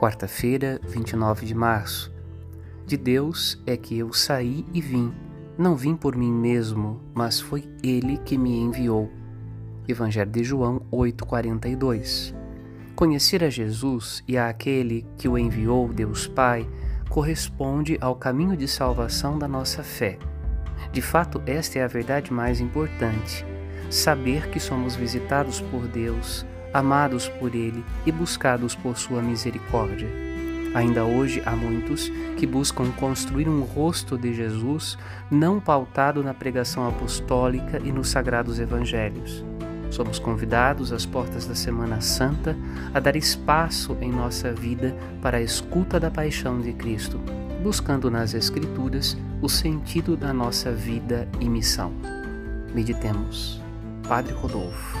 Quarta-feira, 29 de março. De Deus é que eu saí e vim. Não vim por mim mesmo, mas foi Ele que me enviou. Evangelho de João 8,42. Conhecer a Jesus e àquele que o enviou, Deus Pai, corresponde ao caminho de salvação da nossa fé. De fato, esta é a verdade mais importante. Saber que somos visitados por Deus amados por Ele e buscados por Sua misericórdia. Ainda hoje há muitos que buscam construir um rosto de Jesus não pautado na pregação apostólica e nos sagrados evangelhos. Somos convidados às portas da Semana Santa a dar espaço em nossa vida para a escuta da paixão de Cristo, buscando nas Escrituras o sentido da nossa vida e missão. Meditemos. Padre Rodolfo.